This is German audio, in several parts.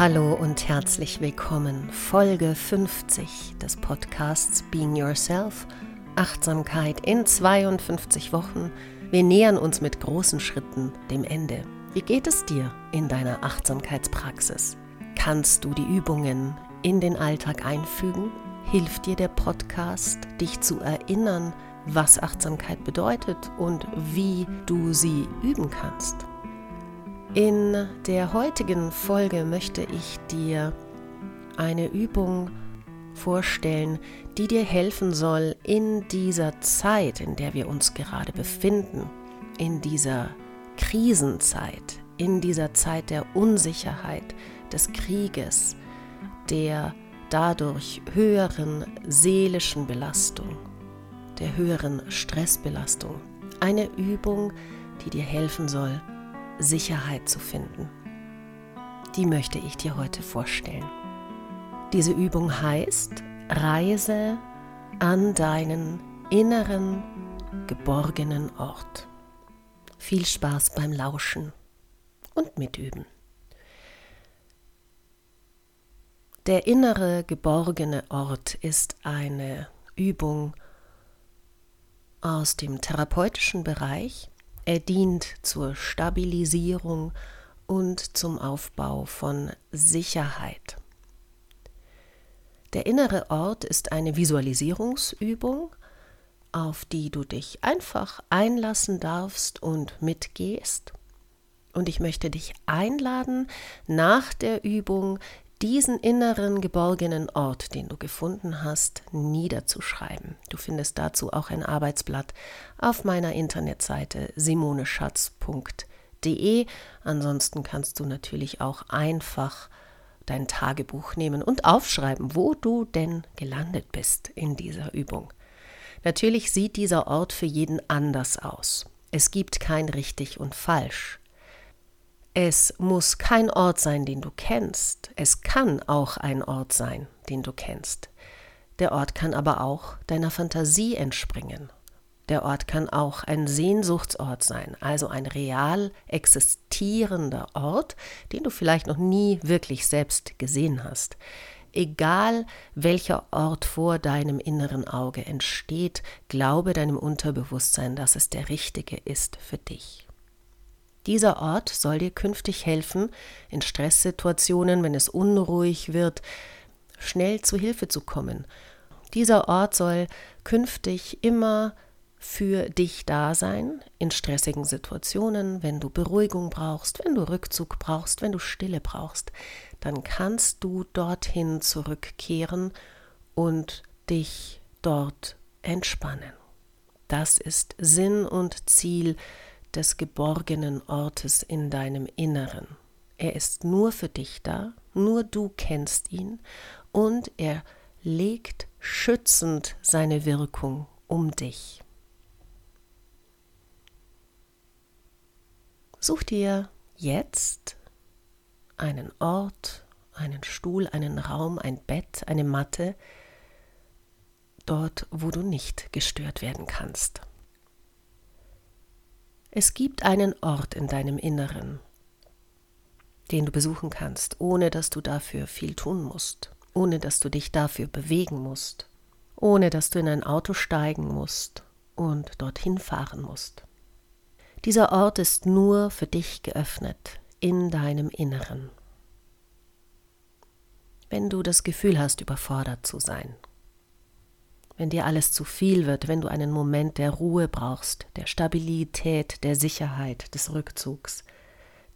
Hallo und herzlich willkommen. Folge 50 des Podcasts Being Yourself. Achtsamkeit in 52 Wochen. Wir nähern uns mit großen Schritten dem Ende. Wie geht es dir in deiner Achtsamkeitspraxis? Kannst du die Übungen in den Alltag einfügen? Hilft dir der Podcast, dich zu erinnern, was Achtsamkeit bedeutet und wie du sie üben kannst? In der heutigen Folge möchte ich dir eine Übung vorstellen, die dir helfen soll in dieser Zeit, in der wir uns gerade befinden, in dieser Krisenzeit, in dieser Zeit der Unsicherheit, des Krieges, der dadurch höheren seelischen Belastung, der höheren Stressbelastung. Eine Übung, die dir helfen soll, Sicherheit zu finden. Die möchte ich dir heute vorstellen. Diese Übung heißt Reise an deinen inneren, geborgenen Ort. Viel Spaß beim Lauschen und Mitüben. Der innere, geborgene Ort ist eine Übung aus dem therapeutischen Bereich, er dient zur Stabilisierung und zum Aufbau von Sicherheit. Der innere Ort ist eine Visualisierungsübung, auf die du dich einfach einlassen darfst und mitgehst. Und ich möchte dich einladen, nach der Übung diesen inneren geborgenen Ort, den du gefunden hast, niederzuschreiben. Du findest dazu auch ein Arbeitsblatt auf meiner Internetseite simoneschatz.de. Ansonsten kannst du natürlich auch einfach dein Tagebuch nehmen und aufschreiben, wo du denn gelandet bist in dieser Übung. Natürlich sieht dieser Ort für jeden anders aus. Es gibt kein richtig und falsch. Es muss kein Ort sein, den du kennst. Es kann auch ein Ort sein, den du kennst. Der Ort kann aber auch deiner Fantasie entspringen. Der Ort kann auch ein Sehnsuchtsort sein, also ein real existierender Ort, den du vielleicht noch nie wirklich selbst gesehen hast. Egal welcher Ort vor deinem inneren Auge entsteht, glaube deinem Unterbewusstsein, dass es der richtige ist für dich. Dieser Ort soll dir künftig helfen, in Stresssituationen, wenn es unruhig wird, schnell zu Hilfe zu kommen. Dieser Ort soll künftig immer für dich da sein in stressigen Situationen, wenn du Beruhigung brauchst, wenn du Rückzug brauchst, wenn du Stille brauchst, dann kannst du dorthin zurückkehren und dich dort entspannen. Das ist Sinn und Ziel des geborgenen Ortes in deinem Inneren. Er ist nur für dich da, nur du kennst ihn und er legt schützend seine Wirkung um dich. Such dir jetzt einen Ort, einen Stuhl, einen Raum, ein Bett, eine Matte, dort, wo du nicht gestört werden kannst. Es gibt einen Ort in deinem Inneren, den du besuchen kannst, ohne dass du dafür viel tun musst, ohne dass du dich dafür bewegen musst, ohne dass du in ein Auto steigen musst und dorthin fahren musst. Dieser Ort ist nur für dich geöffnet in deinem Inneren. Wenn du das Gefühl hast, überfordert zu sein, wenn dir alles zu viel wird, wenn du einen Moment der Ruhe brauchst, der Stabilität, der Sicherheit, des Rückzugs,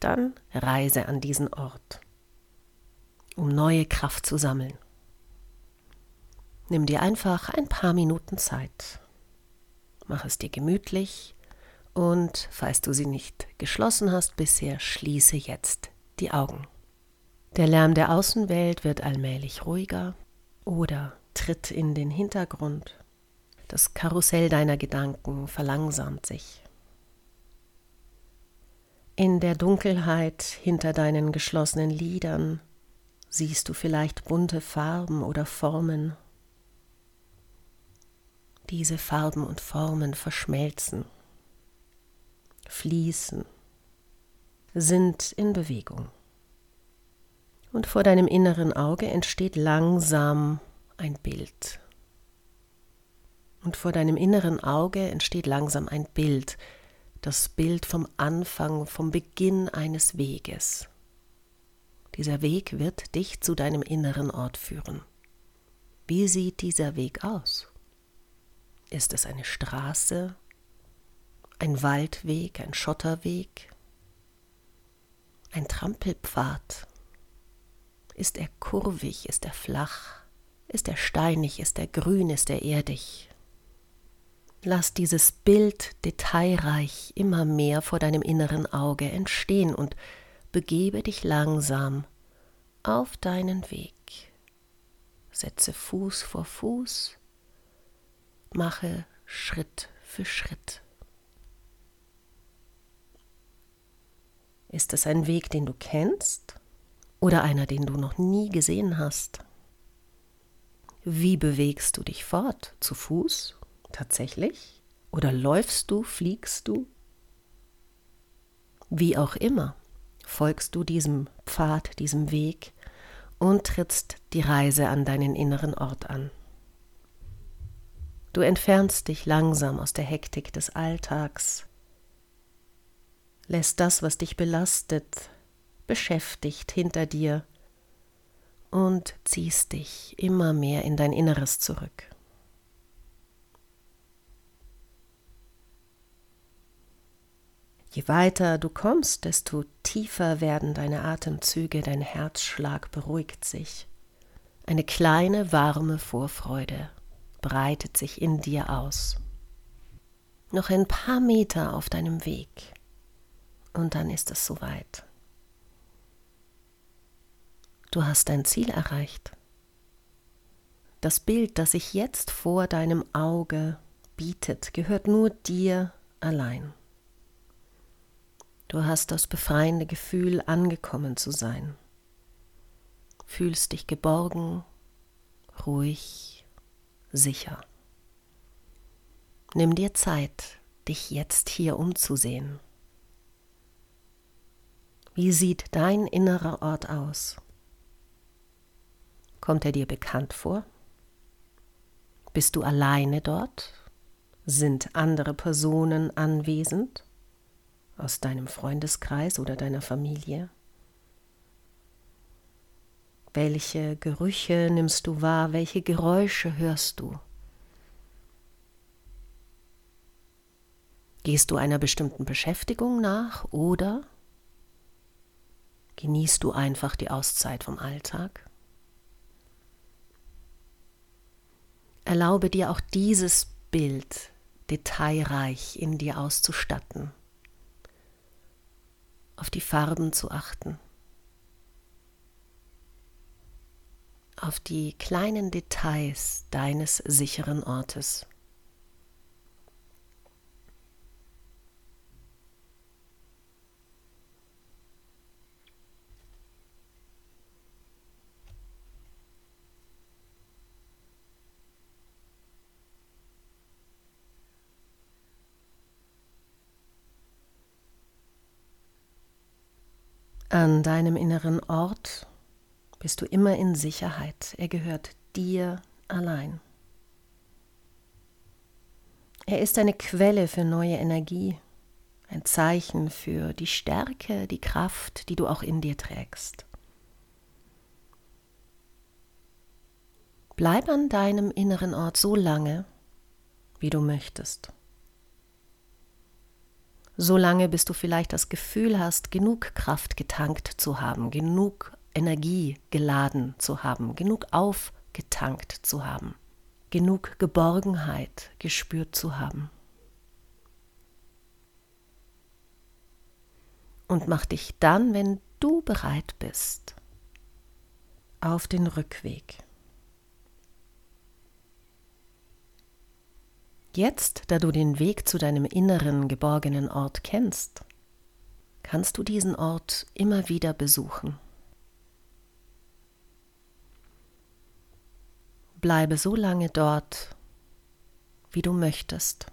dann reise an diesen Ort, um neue Kraft zu sammeln. Nimm dir einfach ein paar Minuten Zeit. Mach es dir gemütlich und falls du sie nicht geschlossen hast bisher, schließe jetzt die Augen. Der Lärm der Außenwelt wird allmählich ruhiger oder tritt in den Hintergrund. Das Karussell deiner Gedanken verlangsamt sich. In der Dunkelheit hinter deinen geschlossenen Lidern siehst du vielleicht bunte Farben oder Formen. Diese Farben und Formen verschmelzen, fließen, sind in Bewegung. Und vor deinem inneren Auge entsteht langsam ein Bild. Und vor deinem inneren Auge entsteht langsam ein Bild, das Bild vom Anfang, vom Beginn eines Weges. Dieser Weg wird dich zu deinem inneren Ort führen. Wie sieht dieser Weg aus? Ist es eine Straße, ein Waldweg, ein Schotterweg, ein Trampelpfad? Ist er kurvig, ist er flach, ist er steinig, ist er grün, ist er erdig? Lass dieses Bild detailreich immer mehr vor deinem inneren Auge entstehen und begebe dich langsam auf deinen Weg. Setze Fuß vor Fuß, mache Schritt für Schritt. Ist es ein Weg, den du kennst oder einer, den du noch nie gesehen hast? Wie bewegst du dich fort? Zu Fuß tatsächlich? Oder läufst du, fliegst du? Wie auch immer, folgst du diesem Pfad, diesem Weg und trittst die Reise an deinen inneren Ort an. Du entfernst dich langsam aus der Hektik des Alltags, lässt das, was dich belastet, beschäftigt hinter dir und ziehst dich immer mehr in dein Inneres zurück. Je weiter du kommst, desto tiefer werden deine Atemzüge, dein Herzschlag beruhigt sich. Eine kleine warme Vorfreude breitet sich in dir aus. Noch ein paar Meter auf deinem Weg und dann ist es soweit. Du hast dein Ziel erreicht. Das Bild, das sich jetzt vor deinem Auge bietet, gehört nur dir allein. Du hast das befreiende Gefühl, angekommen zu sein. Fühlst dich geborgen, ruhig, sicher. Nimm dir Zeit, dich jetzt hier umzusehen. Wie sieht dein innerer Ort aus? Kommt er dir bekannt vor? Bist du alleine dort? Sind andere Personen anwesend? aus deinem Freundeskreis oder deiner Familie? Welche Gerüche nimmst du wahr? Welche Geräusche hörst du? Gehst du einer bestimmten Beschäftigung nach oder genießt du einfach die Auszeit vom Alltag? Erlaube dir auch dieses Bild detailreich in dir auszustatten auf die Farben zu achten, auf die kleinen Details deines sicheren Ortes. An deinem inneren Ort bist du immer in Sicherheit. Er gehört dir allein. Er ist eine Quelle für neue Energie, ein Zeichen für die Stärke, die Kraft, die du auch in dir trägst. Bleib an deinem inneren Ort so lange, wie du möchtest solange bis du vielleicht das Gefühl hast, genug Kraft getankt zu haben, genug Energie geladen zu haben, genug aufgetankt zu haben, genug Geborgenheit gespürt zu haben. Und mach dich dann, wenn du bereit bist, auf den Rückweg. Jetzt, da du den Weg zu deinem inneren geborgenen Ort kennst, kannst du diesen Ort immer wieder besuchen. Bleibe so lange dort, wie du möchtest.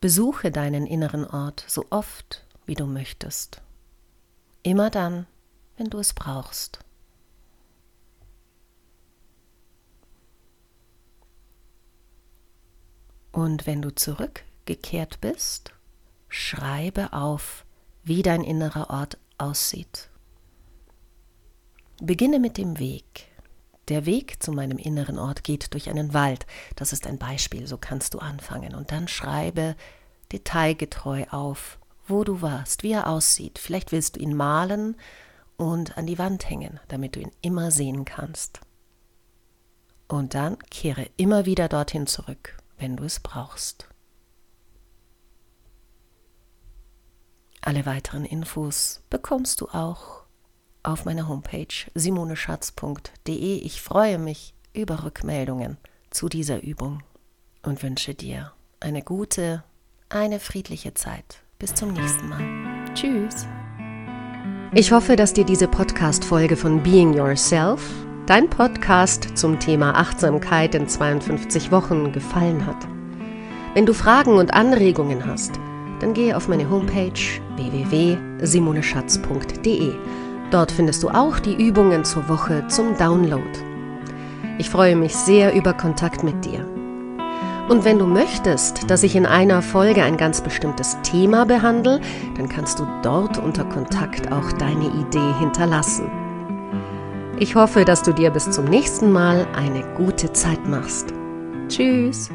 Besuche deinen inneren Ort so oft, wie du möchtest. Immer dann, wenn du es brauchst. Und wenn du zurückgekehrt bist, schreibe auf, wie dein innerer Ort aussieht. Beginne mit dem Weg. Der Weg zu meinem inneren Ort geht durch einen Wald. Das ist ein Beispiel, so kannst du anfangen. Und dann schreibe detailgetreu auf, wo du warst, wie er aussieht. Vielleicht willst du ihn malen und an die Wand hängen, damit du ihn immer sehen kannst. Und dann kehre immer wieder dorthin zurück, wenn du es brauchst. Alle weiteren Infos bekommst du auch auf meiner Homepage simoneschatz.de. Ich freue mich über Rückmeldungen zu dieser Übung und wünsche dir eine gute, eine friedliche Zeit. Bis zum nächsten Mal. Tschüss. Ich hoffe, dass dir diese Podcast-Folge von Being Yourself, dein Podcast zum Thema Achtsamkeit in 52 Wochen, gefallen hat. Wenn du Fragen und Anregungen hast, dann gehe auf meine Homepage www.simoneschatz.de. Dort findest du auch die Übungen zur Woche zum Download. Ich freue mich sehr über Kontakt mit dir. Und wenn du möchtest, dass ich in einer Folge ein ganz bestimmtes Thema behandle, dann kannst du dort unter Kontakt auch deine Idee hinterlassen. Ich hoffe, dass du dir bis zum nächsten Mal eine gute Zeit machst. Tschüss!